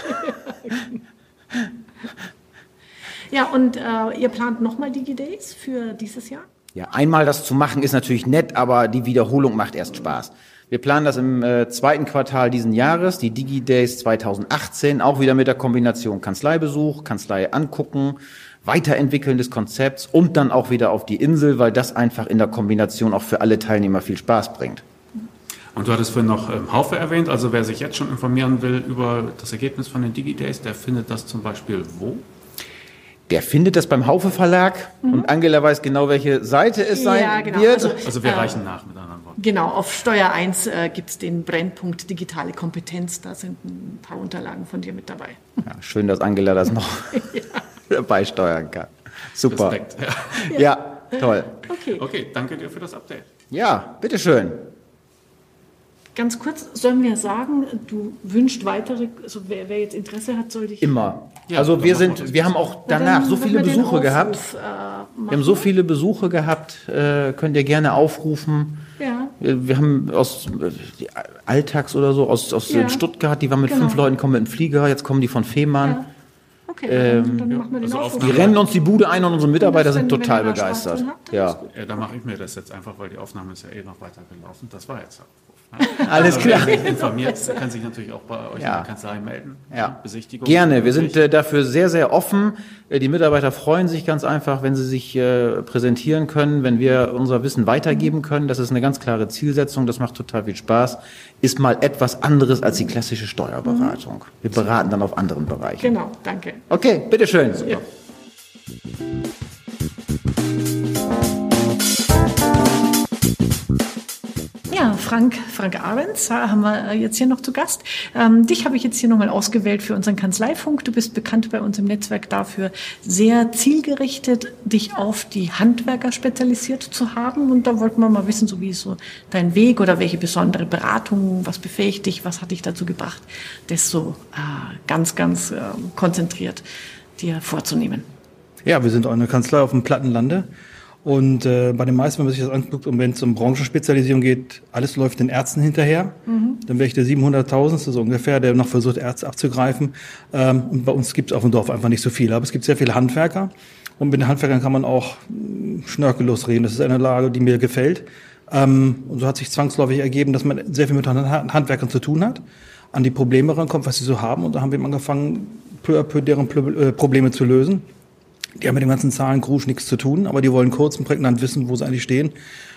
Ja, und äh, ihr plant nochmal DigiDays für dieses Jahr?
Ja, einmal das zu machen ist natürlich nett, aber die Wiederholung macht erst Spaß. Wir planen das im äh, zweiten Quartal diesen Jahres, die DigiDays 2018, auch wieder mit der Kombination Kanzleibesuch, Kanzlei angucken, Weiterentwickeln des Konzepts und dann auch wieder auf die Insel, weil das einfach in der Kombination auch für alle Teilnehmer viel Spaß bringt.
Und du hattest vorhin noch ähm, Haufe erwähnt, also wer sich jetzt schon informieren will über das Ergebnis von den DigiDays, der findet das zum Beispiel wo?
Der findet das beim Haufe Verlag mhm. und Angela weiß genau, welche Seite es sein ja, genau. wird.
Also, also wir äh, reichen nach mit anderen Worten.
Genau, auf Steuer 1 äh, gibt es den Brennpunkt digitale Kompetenz. Da sind ein paar Unterlagen von dir mit dabei.
Ja, schön, dass Angela das noch ja. beisteuern kann. Super. Respekt. Ja. ja, toll.
Okay. okay, danke dir für das Update.
Ja, bitteschön.
Ganz kurz, sollen wir sagen, du wünschst weitere, also wer, wer jetzt Interesse hat, soll dich.
Immer. Ja, also wir sind, wir haben auch danach so viele Besuche gehabt. Äh, wir haben so viele Besuche gehabt, äh, könnt ihr gerne aufrufen. Ja. Wir haben aus äh, Alltags oder so, aus, aus ja. Stuttgart, die waren mit genau. fünf Leuten, kommen mit dem Flieger, jetzt kommen die von Fehmarn. Ja. Okay, ähm, dann, machen wir den also Die rennen uns die Bude ein und unsere Mitarbeiter sind total begeistert. Habt,
ja. ja, da mache ich mir das jetzt einfach, weil die Aufnahme ist ja eh noch weiter gelaufen. Das war jetzt.
Alles klar.
Wer sich informiert, kann sich natürlich auch bei euch ja. in der Kanzlei melden.
Ja. Besichtigung. Gerne. Wir sind äh, dafür sehr, sehr offen. Äh, die Mitarbeiter freuen sich ganz einfach, wenn sie sich äh, präsentieren können, wenn wir unser Wissen weitergeben können. Das ist eine ganz klare Zielsetzung. Das macht total viel Spaß. Ist mal etwas anderes als die klassische Steuerberatung. Wir beraten dann auf anderen Bereichen.
Genau. Danke.
Okay. Bitteschön. Super. Ja.
Frank, Frank Ahrens haben wir äh, jetzt hier noch zu Gast. Ähm, dich habe ich jetzt hier nochmal ausgewählt für unseren Kanzleifunk. Du bist bekannt bei uns im Netzwerk dafür, sehr zielgerichtet dich auf die Handwerker spezialisiert zu haben. Und da wollten wir mal wissen, so wie ist so dein Weg oder welche besondere Beratung, was befähigt dich, was hat dich dazu gebracht, das so äh, ganz, ganz äh, konzentriert dir vorzunehmen.
Ja, wir sind auch eine Kanzlei auf dem Plattenlande. Und äh, bei den meisten, wenn man sich das anguckt und wenn es um Branchenspezialisierung geht, alles läuft den Ärzten hinterher. Mhm. Dann wäre ich der 700.000. so ungefähr, der noch versucht, Ärzte abzugreifen. Ähm, und bei uns gibt es auf dem Dorf einfach nicht so viele. Aber es gibt sehr viele Handwerker. Und mit den Handwerkern kann man auch hm, schnörkellos reden. Das ist eine Lage, die mir gefällt. Ähm, und so hat sich zwangsläufig ergeben, dass man sehr viel mit Handwerkern zu tun hat, an die Probleme rankommt, was sie so haben. Und da haben wir angefangen, peu à peu deren äh, Probleme zu lösen Die haben mit dem ganzen Zahlenkrusch nichts zu tun, aber die wollen kurz und prägnant wissen, wo sie eigentlich stehen,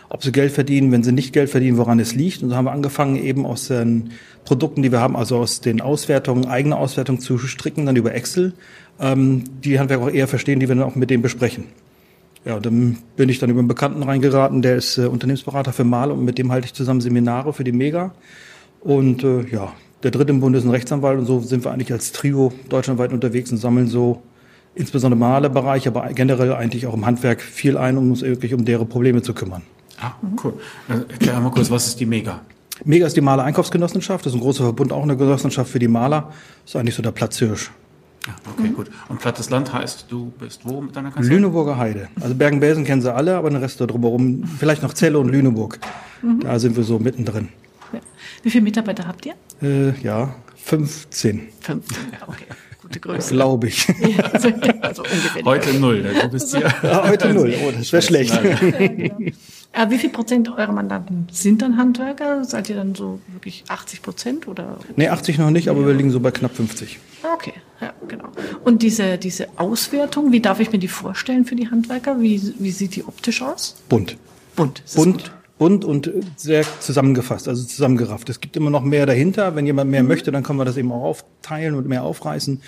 ob sie Geld verdienen, wenn sie nicht Geld verdienen, woran es liegt. Und so haben wir angefangen, eben aus den Produkten, die wir haben, also aus den Auswertungen, eigene Auswertungen zu stricken, dann über Excel, ähm, die Handwerker auch eher verstehen, die wir dann auch mit denen besprechen. Ja, dann bin ich dann über einen Bekannten reingeraten, der ist äh, Unternehmensberater für Mal und mit dem halte ich zusammen Seminare für die Mega. Und äh, ja, der dritte im Bund ist ein Rechtsanwalt und so sind wir eigentlich als Trio deutschlandweit unterwegs und sammeln so insbesondere im Malerbereich, aber generell eigentlich auch im Handwerk viel ein, um uns wirklich um deren Probleme zu kümmern.
Ah, cool. Also, erklär mal kurz, was ist die Mega?
Mega ist die Maler Einkaufsgenossenschaft, das ist ein großer Verbund, auch eine Genossenschaft für die Maler. Das ist eigentlich so der Platzhirsch.
Ja, okay, gut. Und Plattes Land heißt, du bist wo mit deiner Kanzlei?
Lüneburger Heide. Also Bergen-Belsen kennen sie alle, aber den Rest da drumherum, vielleicht noch Zelle und Lüneburg. Da sind wir so mittendrin.
Ja. Wie viele Mitarbeiter habt ihr?
Äh, ja, 15,
15. Ja, okay. Gute Größe.
glaube ich.
Ja, also, also ungefähr.
Heute null, du bist hier.
Ja, heute null. Oh, das wäre schlecht.
Äh, wie viel Prozent eurer Mandanten sind dann Handwerker? Seid ihr dann so wirklich 80 Prozent oder?
Nee, 80 noch nicht, aber wir liegen so bei knapp 50.
Okay, ja, genau. Und diese, diese Auswertung, wie darf ich mir die vorstellen für die Handwerker? Wie, wie sieht die optisch aus?
Bunt.
Bunt.
Bunt,
gut?
Bunt und sehr zusammengefasst, also zusammengerafft. Es gibt immer noch mehr dahinter. Wenn jemand mehr möchte, dann können wir das eben auch aufteilen und mehr aufreißen.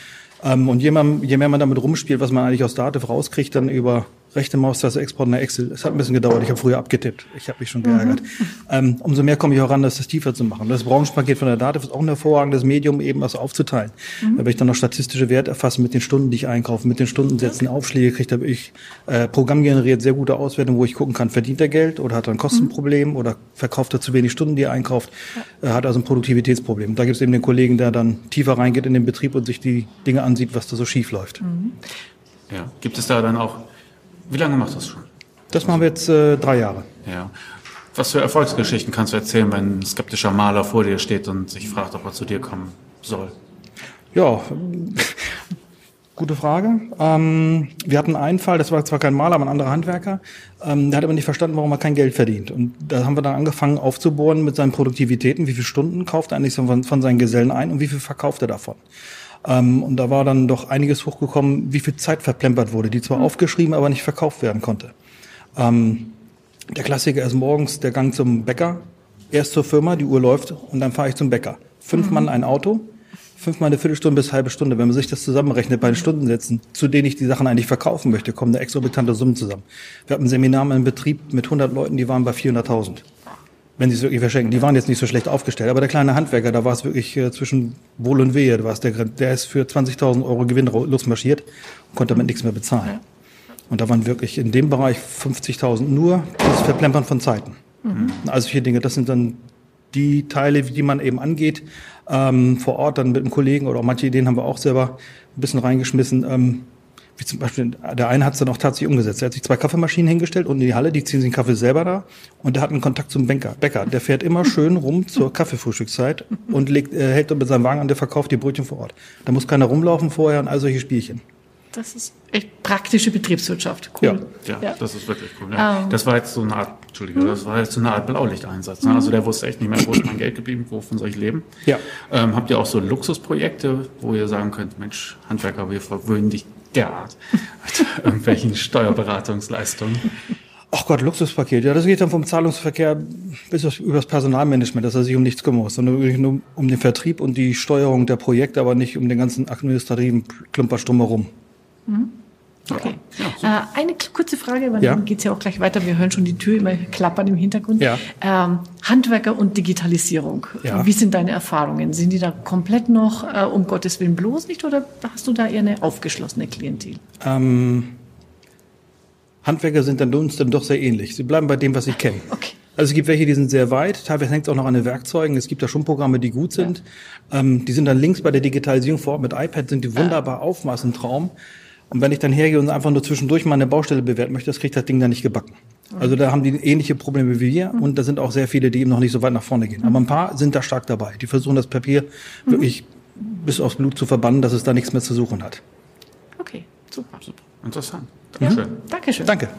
Ähm, und je mehr, je mehr man damit rumspielt, was man eigentlich aus Dativ rauskriegt, dann über rechte Maustaste, Export nach Excel. Es hat ein bisschen gedauert. Ich habe früher abgetippt. Ich habe mich schon geärgert. Ähm, umso mehr komme ich auch ran, das, das tiefer zu machen. Das Branchenpaket von der Dativ ist auch ein hervorragendes Medium, eben was aufzuteilen. Da werde ich dann noch statistische Werte erfassen mit den Stunden, die ich einkaufe, mit den Stundensätzen, Aufschläge kriege. Da habe ich äh, Programm generiert, sehr gute Auswertung, wo ich gucken kann, verdient er Geld oder hat er ein Kostenproblem oder verkauft er zu wenig Stunden, die er einkauft, äh, hat also ein Produktivitätsproblem. Da gibt es eben den Kollegen, der dann tiefer reingeht in den Betrieb und sich die Dinge ansieht, was da so schief läuft.
Ja. Gibt es da dann auch, wie lange machst du das schon?
Das machen wir jetzt äh, drei Jahre.
Ja. Was für Erfolgsgeschichten kannst du erzählen, wenn ein skeptischer Maler vor dir steht und sich fragt, ob er zu dir kommen soll?
Ja, gute Frage. Ähm, wir hatten einen Fall, das war zwar kein Maler, aber ein anderer Handwerker, ähm, der hat aber nicht verstanden, warum er kein Geld verdient. Und da haben wir dann angefangen aufzubohren mit seinen Produktivitäten, wie viele Stunden kauft er eigentlich so von, von seinen Gesellen ein und wie viel verkauft er davon. Ähm, und da war dann doch einiges hochgekommen, wie viel Zeit verplempert wurde, die zwar aufgeschrieben, aber nicht verkauft werden konnte. Ähm, der Klassiker ist morgens der Gang zum Bäcker, erst zur Firma, die Uhr läuft und dann fahre ich zum Bäcker. Fünf Mann ein Auto, fünfmal eine Viertelstunde bis halbe Stunde. Wenn man sich das zusammenrechnet bei den Stundensätzen, zu denen ich die Sachen eigentlich verkaufen möchte, kommen da exorbitante Summen zusammen. Wir hatten ein Seminar in Betrieb mit 100 Leuten, die waren bei 400.000. Wenn sie es wirklich verschenken. Die waren jetzt nicht so schlecht aufgestellt. Aber der kleine Handwerker, da war es wirklich äh, zwischen Wohl und Wehe. Da war es der, der ist für 20.000 Euro Gewinn losmarschiert und konnte damit nichts mehr bezahlen. Und da waren wirklich in dem Bereich 50.000 nur das Verplempern von Zeiten. Also vier Dinge, das sind dann die Teile, die man eben angeht, ähm, vor Ort dann mit einem Kollegen oder auch manche Ideen haben wir auch selber ein bisschen reingeschmissen. Ähm, wie zum Beispiel, der eine hat es dann auch tatsächlich umgesetzt. Er hat sich zwei Kaffeemaschinen hingestellt und in die Halle, die ziehen sich den Kaffee selber da und der hat einen Kontakt zum Bäcker. Bäcker. Der fährt immer schön rum zur Kaffeefrühstückszeit und legt, äh, hält dann mit seinem Wagen an, der verkauft die Brötchen vor Ort. Da muss keiner rumlaufen vorher und all solche Spielchen.
Das ist echt praktische Betriebswirtschaft. Cool.
Ja,
Ja.
das ist wirklich cool. Ja.
Ähm.
Das war jetzt so eine Art, Entschuldige, das war jetzt so eine Art Blaulichteinsatz. Ne? Also der wusste echt nicht mehr, wo ist mein Geld geblieben, wovon soll ich leben.
Ja.
Ähm, habt ihr auch so Luxusprojekte, wo ihr sagen könnt, Mensch, Handwerker, wir verwöhnen dich derart mit irgendwelchen Steuerberatungsleistungen?
Ach Gott, Luxuspaket. Ja, das geht dann vom Zahlungsverkehr bis auf, über das Personalmanagement, dass er sich um nichts kümmern muss, sondern wirklich nur um den Vertrieb und die Steuerung der Projekte, aber nicht um den ganzen administrativen Klumperst drumherum.
Okay. äh, eine kurze Frage, weil
Ja.
dann geht's ja auch gleich weiter. Wir hören schon die Tür immer klappern im Hintergrund.
Ja.
Ähm, Handwerker und Digitalisierung.
Ja.
Wie sind deine Erfahrungen? Sind die da komplett noch äh, um Gottes Willen bloß nicht oder hast du da eher eine aufgeschlossene Klientel?
Ähm, Handwerker sind dann uns dann doch sehr ähnlich. Sie bleiben bei dem, was sie kennen.
Okay.
Also es gibt welche, die sind sehr weit, teilweise hängt es auch noch an den Werkzeugen. Es gibt da schon Programme, die gut sind. Ähm, die sind dann links bei der Digitalisierung vor Ort mit iPad, sind die wunderbar aufmaß, ein Traum. Und wenn ich dann hergehe und einfach nur zwischendurch mal eine Baustelle bewerten möchte, das kriegt das Ding dann nicht gebacken. Also da haben die ähnliche Probleme wie wir und da sind auch sehr viele, die eben noch nicht so weit nach vorne gehen. Aber ein paar sind da stark dabei. Die versuchen das Papier wirklich bis aufs Blut zu verbannen, dass es da nichts mehr zu suchen hat.
Okay, super.
super.
Interessant.
Dankeschön. Ja?
Dankeschön.
Danke.